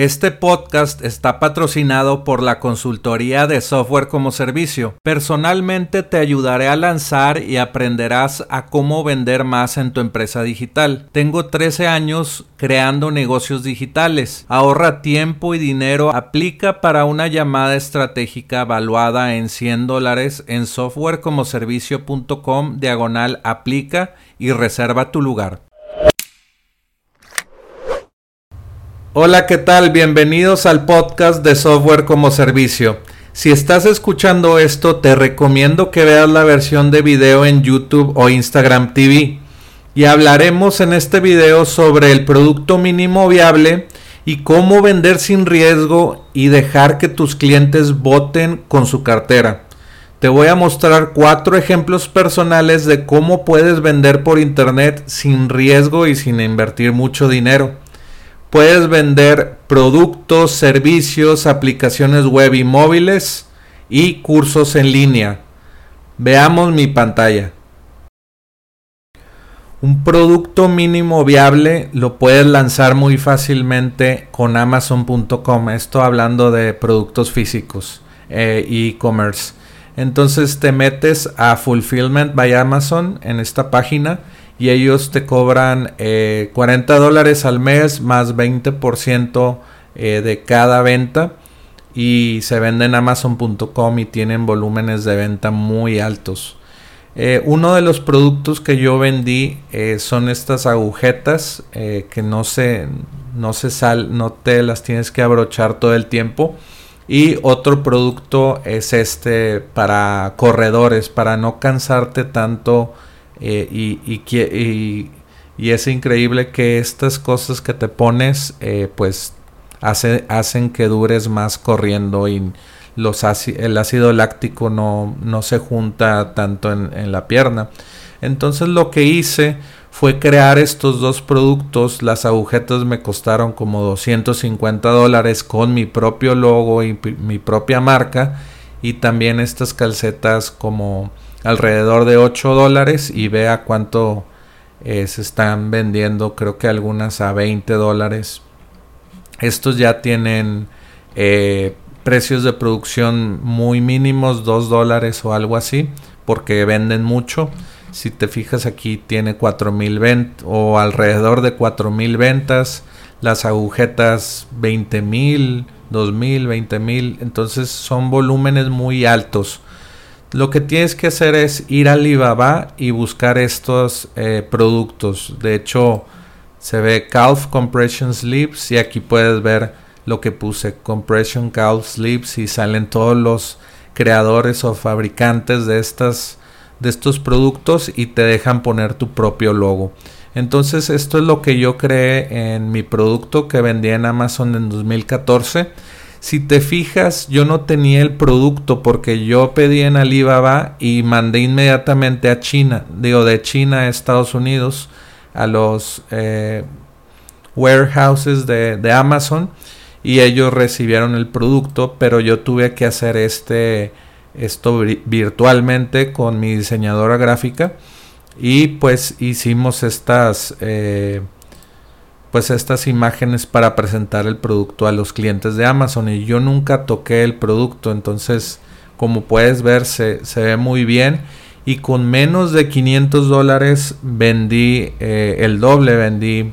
Este podcast está patrocinado por la consultoría de software como servicio. Personalmente te ayudaré a lanzar y aprenderás a cómo vender más en tu empresa digital. Tengo 13 años creando negocios digitales. Ahorra tiempo y dinero. Aplica para una llamada estratégica valuada en 100 dólares en softwarecomoservicio.com diagonal aplica y reserva tu lugar. Hola, ¿qué tal? Bienvenidos al podcast de Software como Servicio. Si estás escuchando esto, te recomiendo que veas la versión de video en YouTube o Instagram TV. Y hablaremos en este video sobre el producto mínimo viable y cómo vender sin riesgo y dejar que tus clientes voten con su cartera. Te voy a mostrar cuatro ejemplos personales de cómo puedes vender por internet sin riesgo y sin invertir mucho dinero. Puedes vender productos, servicios, aplicaciones web y móviles y cursos en línea. Veamos mi pantalla. Un producto mínimo viable lo puedes lanzar muy fácilmente con amazon.com. Esto hablando de productos físicos e e-commerce. Entonces te metes a Fulfillment by Amazon en esta página y ellos te cobran 40 eh, dólares al mes más 20% eh, de cada venta y se venden en amazon.com y tienen volúmenes de venta muy altos. Eh, uno de los productos que yo vendí son estas agujetas que no se, no se sal, no te las tienes que abrochar todo el tiempo. Y otro producto es este para corredores, para no cansarte tanto eh, y, y, es increíble que estas cosas que te pones eh, pues hace, hacen que dures más corriendo y los el ácido láctico no, no se junta tanto en, en, la pierna. Entonces lo que hice fue crear estos dos productos. Las agujetas me costaron como 250 dólares con mi propio logo y mi propia marca. Y también estas calcetas como alrededor de 8 dólares y vea cuánto eh, se están vendiendo, creo que algunas a 20 dólares. Estos ya tienen eh, precios de producción muy mínimos, 2 dólares o algo así, porque venden mucho. Si te fijas aquí tiene 4000 ventas o alrededor de 4000 ventas. Las agujetas 20000, 2000, 20000. Entonces son volúmenes muy altos lo que tienes que hacer es ir a Alibaba y buscar estos eh, productos. De hecho, se ve Calf Compression Sleeves y aquí puedes ver lo que puse Compression Calf Sleeves y salen todos los creadores o fabricantes de estas de estos productos y te dejan poner tu propio logo. Entonces esto es lo que yo creé en mi producto que vendí en Amazon en 2014 si te fijas, yo no tenía el producto porque yo pedí en Alibaba y mandé inmediatamente a China, digo de China a Estados Unidos, a los eh, warehouses de, de, Amazon y ellos recibieron el producto, pero yo tuve que hacer este esto virtualmente con mi diseñadora gráfica y pues hicimos estas eh, pues estas imágenes para presentar el producto a los clientes de Amazon. Y yo nunca toqué el producto entonces como puedes ver se, ve muy bien. Y con menos de 500 dólares vendí eh, el doble vendí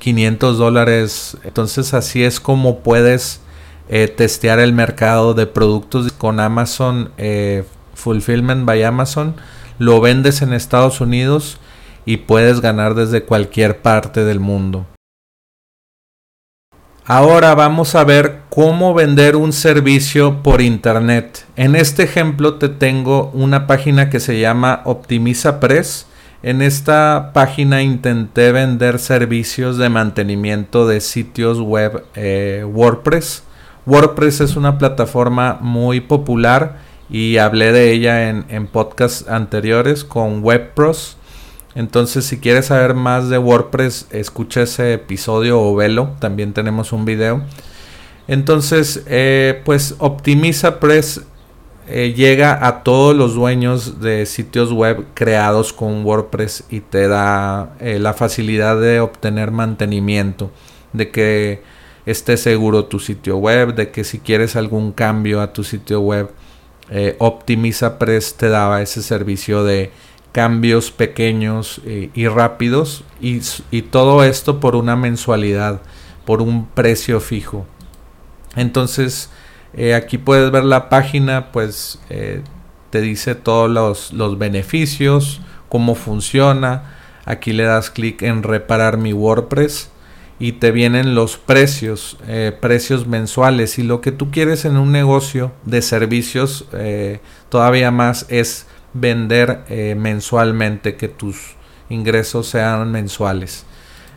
500 dólares. Entonces así es como puedes eh, testear el mercado de productos con Amazon eh, Fulfillment by Amazon. Lo vendes en Estados Unidos y puedes ganar desde cualquier parte del mundo. Ahora vamos a ver cómo vender un servicio por internet. En este ejemplo te tengo una página que se llama Optimiza Press. En esta página intenté vender servicios de mantenimiento de sitios web eh, WordPress. WordPress es una plataforma muy popular y hablé de ella en, en podcasts anteriores con WebPros. Entonces, si quieres saber más de WordPress, escucha ese episodio o velo. También tenemos un video. Entonces, eh, pues Optimiza Press eh, llega a todos los dueños de sitios web creados con WordPress y te da eh, la facilidad de obtener mantenimiento, de que esté seguro tu sitio web, de que si quieres algún cambio a tu sitio web, Optimiza Press te daba ese servicio de cambios pequeños y rápidos y, todo esto por una mensualidad, por un precio fijo. Entonces, eh, aquí puedes ver la página, pues eh, te dice todos los, beneficios, cómo funciona. Aquí le das clic en reparar mi WordPress y te vienen los precios, eh, precios mensuales. Y lo que tú quieres en un negocio de servicios todavía más es vender mensualmente, que tus ingresos sean mensuales.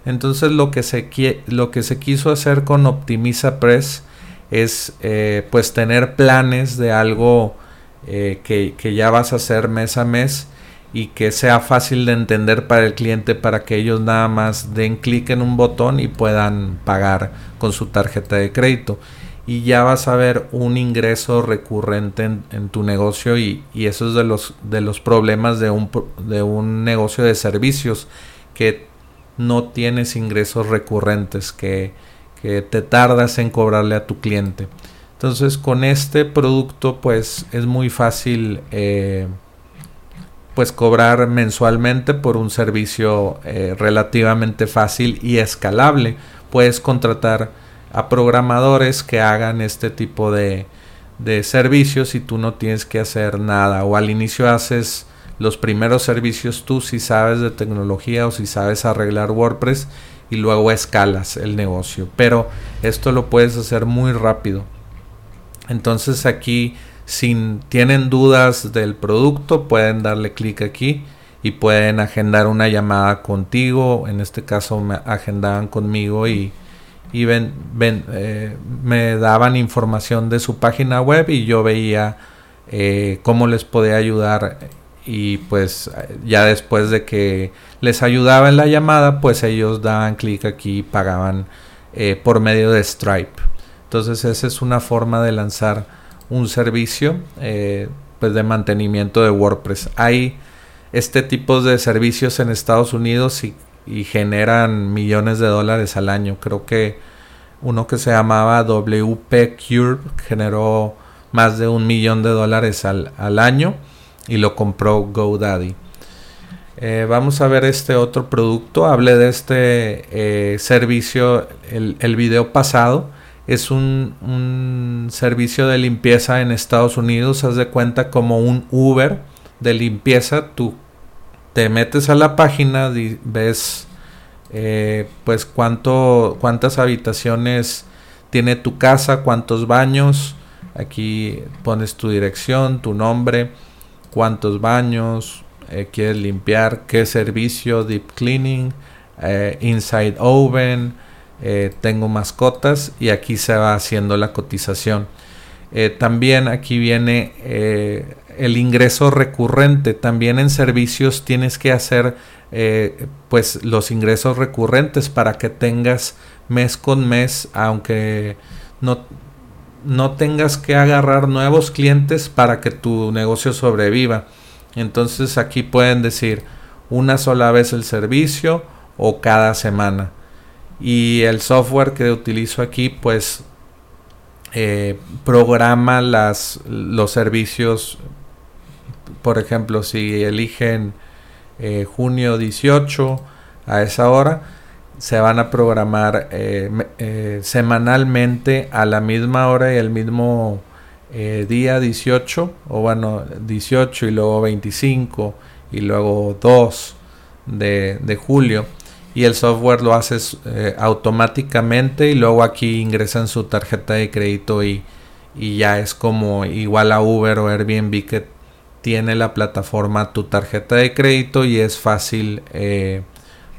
Entonces lo que se, lo que se quiso hacer con Optimiza Press es eh, pues tener planes de algo eh, que, ya vas a hacer mes a mes y que sea fácil de entender para el cliente para que ellos nada más den clic en un botón y puedan pagar con su tarjeta de crédito y ya vas a ver un ingreso recurrente en, tu negocio y, eso es de los, de los problemas de un, de un negocio de servicios que no tienes ingresos recurrentes que que te tardas en cobrarle a tu cliente. Entonces con este producto pues es muy fácil eh, pues cobrar mensualmente por un servicio eh, relativamente fácil y escalable. Puedes contratar a programadores que hagan este tipo de, de servicios y tú no tienes que hacer nada o al inicio haces los primeros servicios tú si sabes de tecnología o si sabes arreglar WordPress y luego escalas el negocio. Pero esto lo puedes hacer muy rápido. Entonces aquí, si tienen dudas del producto, pueden darle clic aquí y pueden agendar una llamada contigo. En este caso me agendaban conmigo y, y eh, me daban información de su página web y yo veía eh, cómo les podía ayudar y pues ya después de que les ayudaba en la llamada, pues ellos daban clic aquí y pagaban eh, por medio de Stripe. Entonces esa es una forma de lanzar un servicio pues de mantenimiento de WordPress. Hay este tipo de servicios en Estados Unidos y, generan millones de dólares al año. Creo que uno que se llamaba WP Cure generó más de un millón de dólares al, al año y lo compró GoDaddy. Eh, vamos a ver este otro producto. Hablé de este eh, servicio el, el, video pasado. Es un, un, servicio de limpieza en Estados Unidos. Haz de cuenta como un Uber de limpieza. Tú te metes a la página, ves eh, pues cuánto, cuántas habitaciones tiene tu casa, cuántos baños. Aquí pones tu dirección, tu nombre cuántos baños eh, quieres limpiar, qué servicio, deep cleaning, eh, inside oven, tengo mascotas y aquí se va haciendo la cotización. también aquí viene el ingreso recurrente. También en servicios tienes que hacer pues los ingresos recurrentes para que tengas mes con mes, aunque no no tengas que agarrar nuevos clientes para que tu negocio sobreviva. Entonces aquí pueden decir una sola vez el servicio o cada semana. Y el software que utilizo aquí pues eh, programa las, los servicios. Por ejemplo, si eligen eh, junio 18 a esa hora, se van a programar eh, eh, semanalmente a la misma hora y el mismo día 18 o bueno 18 y luego 25 y luego 2 de, de julio. Y el software lo hace automáticamente y luego aquí ingresan su tarjeta de crédito y, y ya es como igual a Uber o Airbnb que tiene la plataforma tu tarjeta de crédito y es fácil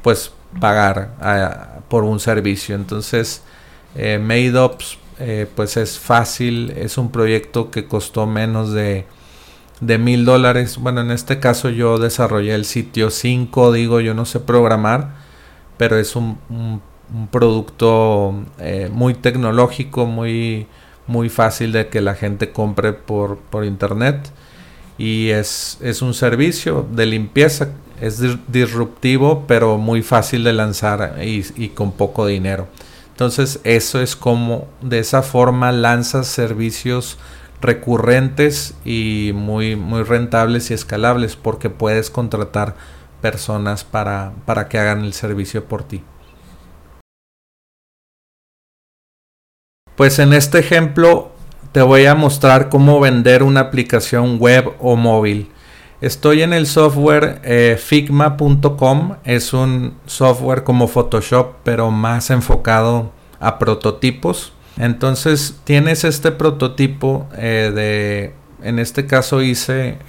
pues pagar ah, por un servicio. Entonces, eh, MadeOps eh, pues es fácil, es un proyecto que costó menos de de mil dólares. Bueno, en este caso yo desarrollé el sitio sin código, yo no sé programar, pero es un, producto eh, muy tecnológico, muy, muy fácil de que la gente compre por, por internet. Y es, es un servicio de limpieza, es disruptivo, pero muy fácil de lanzar y, y con poco dinero. Entonces eso es como de esa forma lanzas servicios recurrentes y muy, muy rentables y escalables porque puedes contratar personas para, para que hagan el servicio por ti. Pues en este ejemplo te voy a mostrar cómo vender una aplicación web o móvil. Estoy en el software eh, figma.com. Es un software como Photoshop, pero más enfocado a prototipos. Entonces tienes este prototipo eh, de, en este caso hice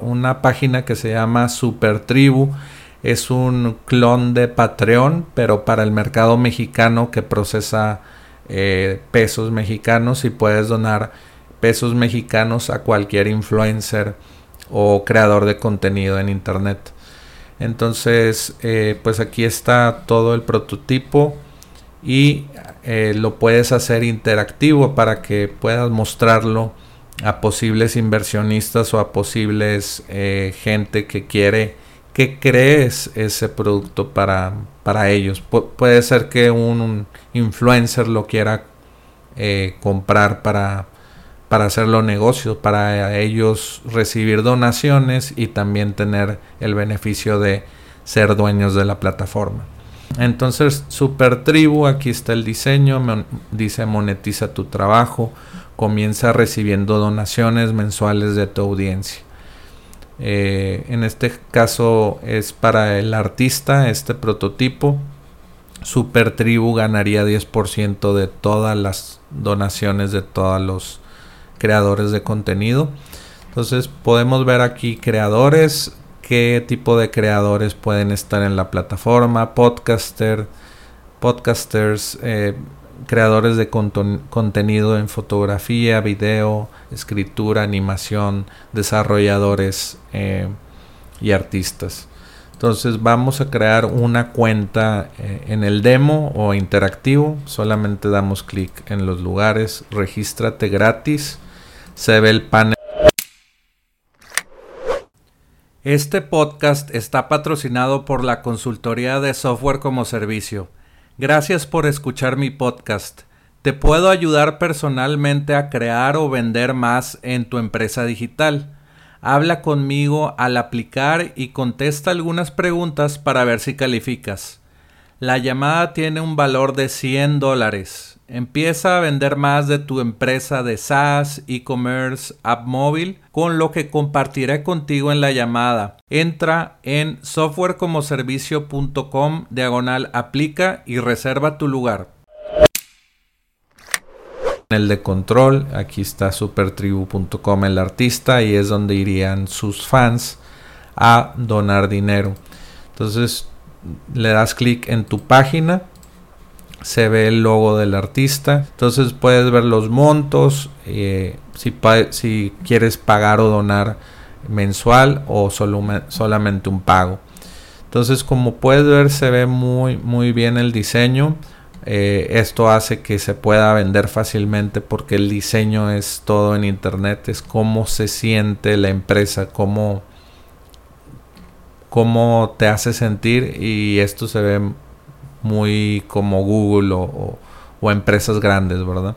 una página que se llama Super Tribu. Es un clon de Patreon, pero para el mercado mexicano que procesa eh, pesos mexicanos y puedes donar pesos mexicanos a cualquier influencer o creador de contenido en internet. Entonces, eh, pues aquí está todo el prototipo y eh, lo puedes hacer interactivo para que puedas mostrarlo a posibles inversionistas o a posibles gente que quiere que crees ese producto para, para ellos. puede ser que un, influencer lo quiera comprar para para hacerlo negocio, para ellos recibir donaciones y también tener el beneficio de ser dueños de la plataforma. Entonces, Super Tribu, aquí está el diseño, dice monetiza tu trabajo, comienza recibiendo donaciones mensuales de tu audiencia. Eh, en este caso es para el artista, este prototipo. Super Tribu ganaría 10% de todas las donaciones de todos los creadores de contenido. Entonces podemos ver aquí creadores, qué tipo de creadores pueden estar en la plataforma, podcaster, podcasters, eh, creadores de contenido en fotografía, video, escritura, animación, desarrolladores eh, y artistas. Entonces vamos a crear una cuenta eh, en el demo o interactivo. Solamente damos clic en los lugares, regístrate gratis se ve el panel. Este podcast está patrocinado por la consultoría de software como servicio. Gracias por escuchar mi podcast. Te puedo ayudar personalmente a crear o vender más en tu empresa digital. Habla conmigo al aplicar y contesta algunas preguntas para ver si calificas. La llamada tiene un valor de 100 dólares. Empieza a vender más de tu empresa de SaaS, e-commerce, app móvil, con lo que compartiré contigo en la llamada. Entra en softwarecomoservicio.com diagonal aplica y reserva tu lugar. El de control, aquí está supertribu.com el artista y es donde irían sus fans a donar dinero. Entonces le das clic en tu página se ve el logo del artista. Entonces puedes ver los montos, eh, si, si, quieres pagar o donar mensual o solamente un pago. Entonces como puedes ver se ve muy muy bien el diseño. Eh, esto hace que se pueda vender fácilmente porque el diseño es todo en internet, es cómo se siente la empresa, cómo, cómo te hace sentir y esto se ve muy como Google o, empresas grandes, ¿verdad?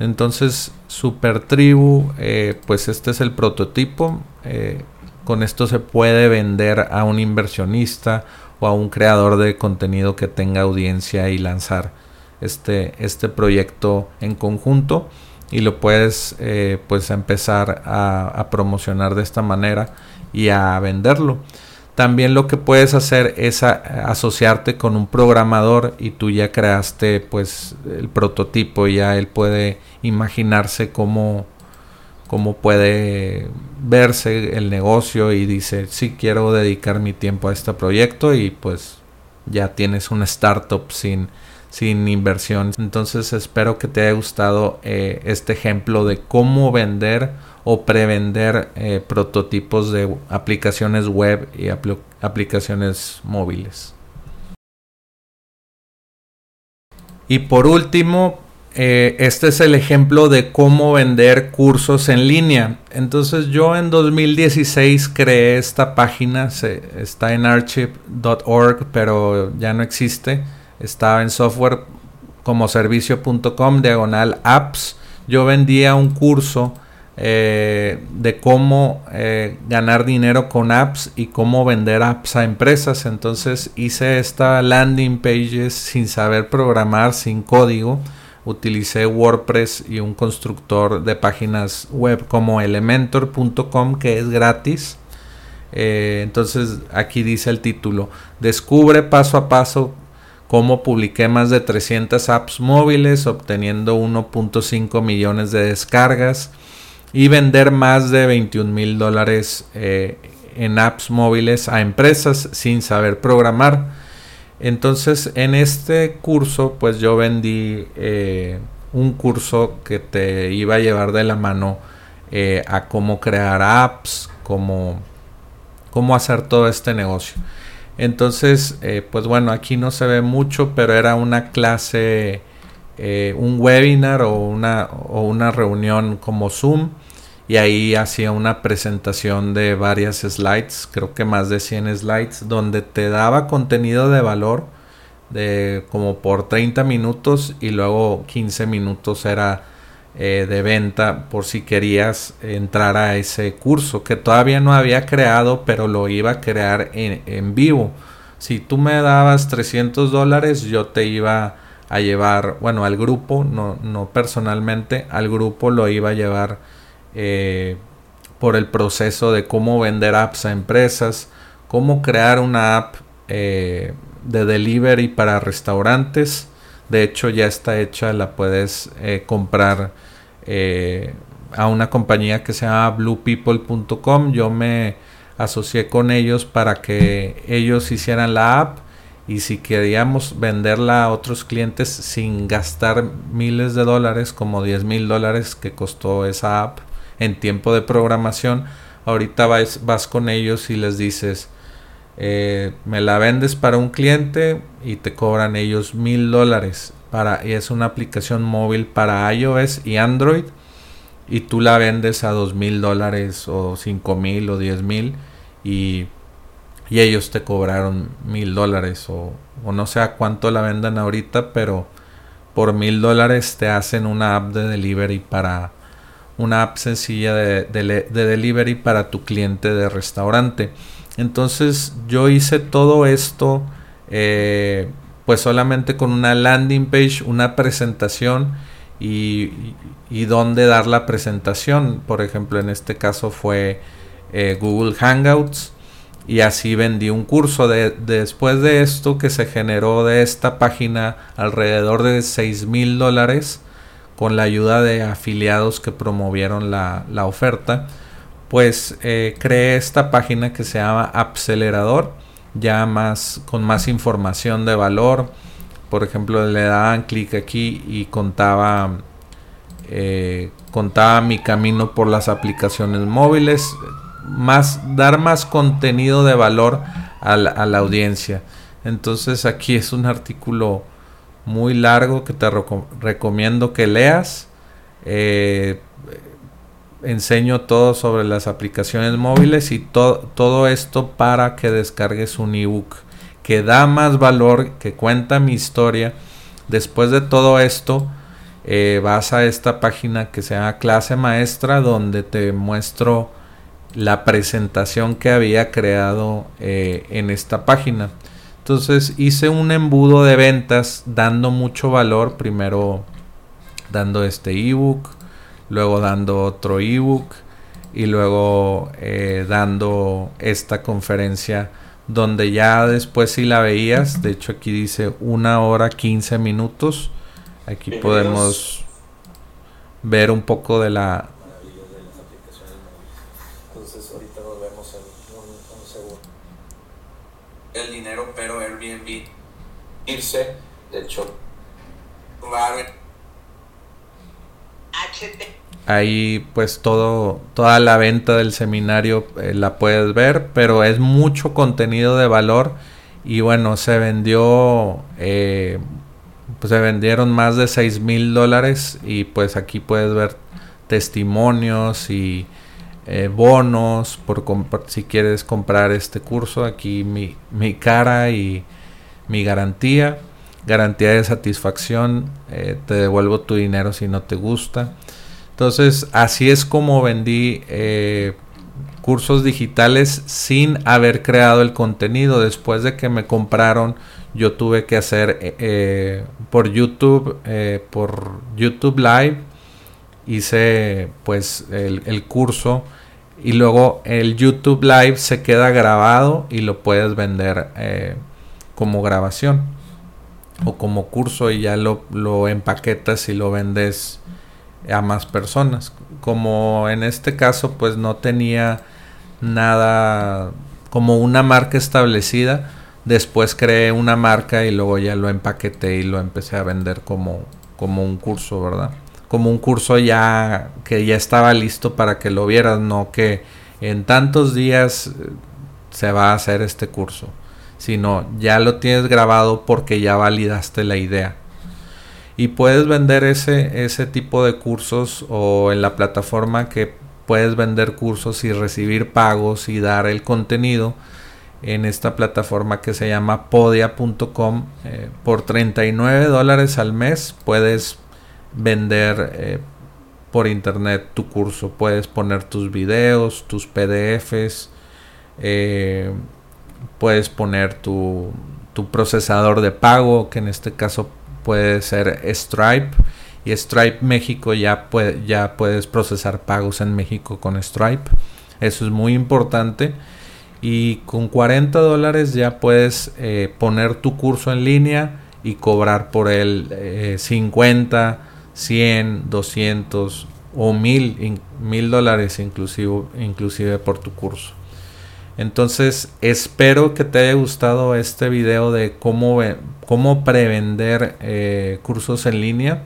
Entonces, Super Tribu, eh, pues este es el prototipo. Eh, con esto se puede vender a un inversionista o a un creador de contenido que tenga audiencia y lanzar este, este proyecto en conjunto y lo puedes eh, pues empezar a promocionar de esta manera y a venderlo. También lo que puedes hacer es asociarte con un programador y tú ya creaste pues el prototipo, ya él puede imaginarse cómo, cómo puede verse el negocio y dice, sí quiero dedicar mi tiempo a este proyecto y pues ya tienes una startup sin, sin inversión. Entonces espero que te haya gustado eh, este ejemplo de cómo vender o prevender eh, prototipos de aplicaciones web y aplicaciones móviles. Y por último, eh, este es el ejemplo de cómo vender cursos en línea. Entonces yo en 2016 creé esta página, está en archive.org, pero ya no existe. Estaba en software como servicio.com, diagonal apps. Yo vendía un curso eh, de cómo eh, ganar dinero con apps y cómo vender apps a empresas. Entonces hice esta landing pages sin saber programar, sin código utilicé WordPress y un constructor de páginas web como elementor.com que es gratis. Eh, entonces aquí dice el título, descubre paso a paso cómo publiqué más de 300 apps móviles obteniendo 1.5 millones de descargas y vender más de 21 mil dólares eh, en apps móviles a empresas sin saber programar. Entonces, en este curso, pues yo vendí eh, un curso que te iba a llevar de la mano eh, a cómo crear apps, cómo, cómo hacer todo este negocio. Entonces, eh, pues bueno, aquí no se ve mucho, pero era una clase, un webinar o una, o una reunión como Zoom y ahí hacía una presentación de varias slides, creo que más de 100 slides, donde te daba contenido de valor de como por 30 minutos y luego 15 minutos era eh, de venta por si querías entrar a ese curso que todavía no había creado pero lo iba a crear en, en vivo. Si tú me dabas 300 dólares yo te iba a llevar, bueno, al grupo, no, no personalmente, al grupo lo iba a llevar eh, por el proceso de cómo vender apps a empresas, cómo crear una app eh, de delivery para restaurantes. De hecho ya está hecha, la puedes eh, comprar a una compañía que se llama bluepeople.com. Yo me asocié con ellos para que ellos hicieran la app y si queríamos venderla a otros clientes sin gastar miles de dólares, como 10 mil dólares que costó esa app, en tiempo de programación, ahorita vas con ellos y les dices, eh, me la vendes para un cliente y te cobran ellos mil dólares. Para, y es una aplicación móvil para iOS y Android y tú la vendes a dos mil dólares o cinco mil o diez mil y, y, ellos te cobraron mil dólares o, o, no sé a cuánto la vendan ahorita pero por mil dólares te hacen una app de delivery para una app sencilla de, delivery para tu cliente de restaurante. Entonces yo hice todo esto eh, pues solamente con una landing page, una presentación y, dónde dar la presentación. Por ejemplo, en este caso fue eh, Google Hangouts y así vendí un curso. De, después de esto que se generó de esta página alrededor de 6 mil dólares con la ayuda de afiliados que promovieron la, oferta, pues eh, creé esta página que se llama Acelerador, ya más con más información de valor. Por ejemplo, le daban clic aquí y contaba eh, contaba mi camino por las aplicaciones móviles, más dar más contenido de valor a la audiencia. Entonces aquí es un artículo muy largo que te recomiendo que leas. Eh, enseño todo sobre las aplicaciones móviles y todo esto para que descargues un ebook que da más valor, que cuenta mi historia. Después de todo esto, eh, vas a esta página que se llama clase maestra donde te muestro la presentación que había creado eh, en esta página. Entonces hice un embudo de ventas dando mucho valor, primero dando este ebook, luego dando otro ebook y luego eh, dando esta conferencia donde ya después si la veías, de hecho aquí dice una hora 15 minutos, aquí podemos ver un poco de la, el dinero, pero Airbnb irse, de hecho, Ahí pues todo, toda la venta del seminario eh, la puedes ver, pero es mucho contenido de valor. Y bueno, se vendió, eh, pues se vendieron más de 6 mil dólares y pues aquí puedes ver testimonios y eh, bonos por si quieres comprar este curso. Aquí mi, cara y mi garantía. Garantía de satisfacción eh, te devuelvo tu dinero si no te gusta entonces así es como vendí eh, cursos digitales sin haber creado el contenido. Después de que me compraron yo tuve que hacer por youtube por youtube live hice pues el, curso. Y luego el YouTube Live se queda grabado y lo puedes vender eh, como grabación o como curso y ya lo, empaquetas y lo vendes a más personas. Como en este caso pues no tenía nada como una marca establecida, después creé una marca y luego ya lo empaqueté y lo empecé a vender como, como un curso, ¿verdad? como un curso ya que ya estaba listo para que lo vieras, no que en tantos días eh, se va a hacer este curso, sino ya lo tienes grabado porque ya validaste la idea. Y puedes vender ese, ese tipo de cursos o en la plataforma que puedes vender cursos y recibir pagos y dar el contenido en esta plataforma que se llama podia.com eh, por 39 dólares al mes puedes vender eh, por internet tu curso. Puedes poner tus videos, tus PDFs, eh, puedes poner tu, tu, procesador de pago, que en este caso puede ser Stripe. Y Stripe México ya, ya puedes procesar pagos en México con Stripe. Eso es muy importante. Y con 40 dólares ya puedes eh, poner tu curso en línea y cobrar por él 50 100, 200 o 1000 mil dólares inclusive, inclusive por tu curso. Entonces espero que te haya gustado este video de cómo, cómo prevender eh, cursos en línea.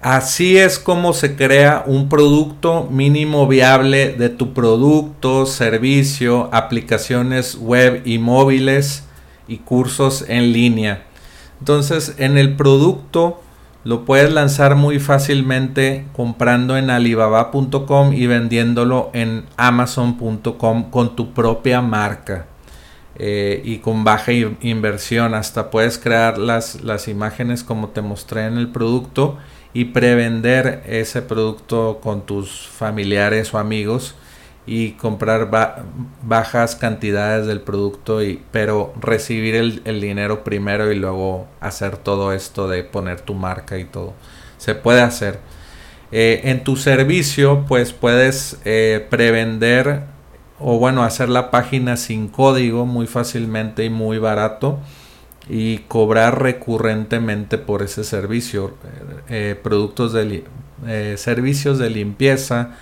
Así es como se crea un producto mínimo viable de tu producto, servicio, aplicaciones web y móviles y cursos en línea. Entonces, en el producto lo puedes lanzar muy fácilmente comprando en alibaba.com y vendiéndolo en amazon.com con tu propia marca. Eh, y con baja inversión hasta puedes crear las, las imágenes como te mostré en el producto y prevender ese producto con tus familiares o amigos y comprar bajas cantidades del producto y pero recibir el, dinero primero y luego hacer todo esto de poner tu marca y todo. Se puede hacer. Eh, en tu servicio pues puedes eh, prevender o bueno hacer la página sin código muy fácilmente y muy barato y cobrar recurrentemente por ese servicio eh, productos de servicios de limpieza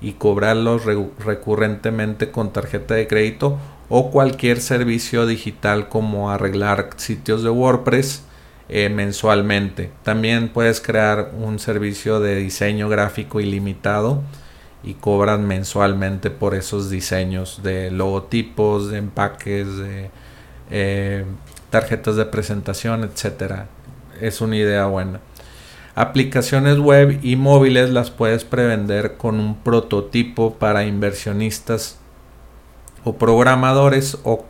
y cobrarlos recurrentemente con tarjeta de crédito o cualquier servicio digital como arreglar sitios de WordPress eh, mensualmente. También puedes crear un servicio de diseño gráfico ilimitado y cobran mensualmente por esos diseños de logotipos, de empaques, de eh, tarjetas de presentación, etcétera. Es una idea buena. Aplicaciones web y móviles las puedes prevender con un prototipo para inversionistas o programadores o,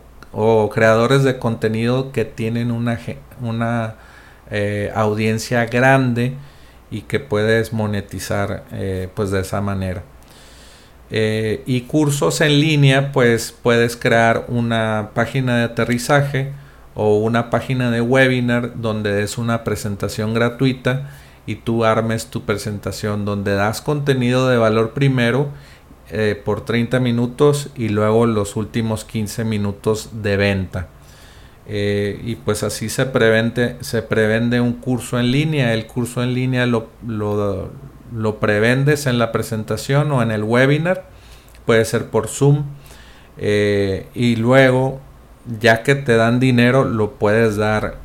creadores de contenido que tienen una, una eh, audiencia grande y que puedes monetizar eh, pues de esa manera. Eh, y cursos en línea pues puedes crear una página de aterrizaje o una página de webinar donde es una presentación gratuita y tú armes tu presentación donde das contenido de valor primero eh, por 30 minutos y luego los últimos 15 minutos de venta. Eh, y pues así se prevende, se prevende un curso en línea. El curso en línea lo, prevendes en la presentación o en el webinar. Puede ser por Zoom. Eh, y luego, ya que te dan dinero, lo puedes dar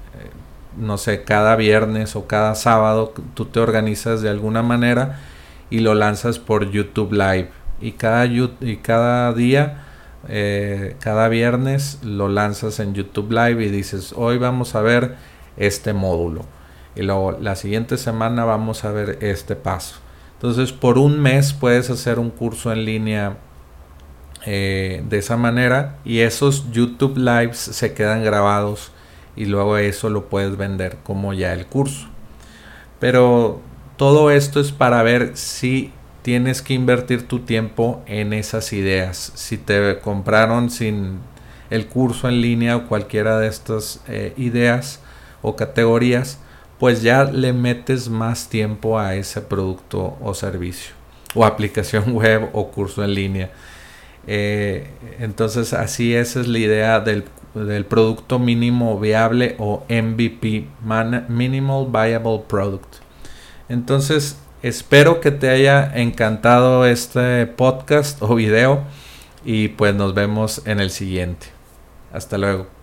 no sé, cada viernes o cada sábado tú te organizas de alguna manera y lo lanzas por YouTube Live. Y cada, y cada día, eh, cada viernes lo lanzas en YouTube Live y dices, hoy vamos a ver este módulo. Y luego la siguiente semana vamos a ver este paso. Entonces por un mes puedes hacer un curso en línea eh, de esa manera y esos YouTube Lives se quedan grabados y luego eso lo puedes vender como ya el curso. Pero todo esto es para ver si tienes que invertir tu tiempo en esas ideas. Si te compraron sin el curso en línea o cualquiera de estas eh, ideas o categorías, pues ya le metes más tiempo a ese producto o servicio o aplicación web o curso en línea. Eh, entonces así esa es la idea del, producto mínimo viable o MVP, Minimal Viable Product. Entonces espero que te haya encantado este podcast o video y pues nos vemos en el siguiente. Hasta luego.